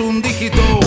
un dígito.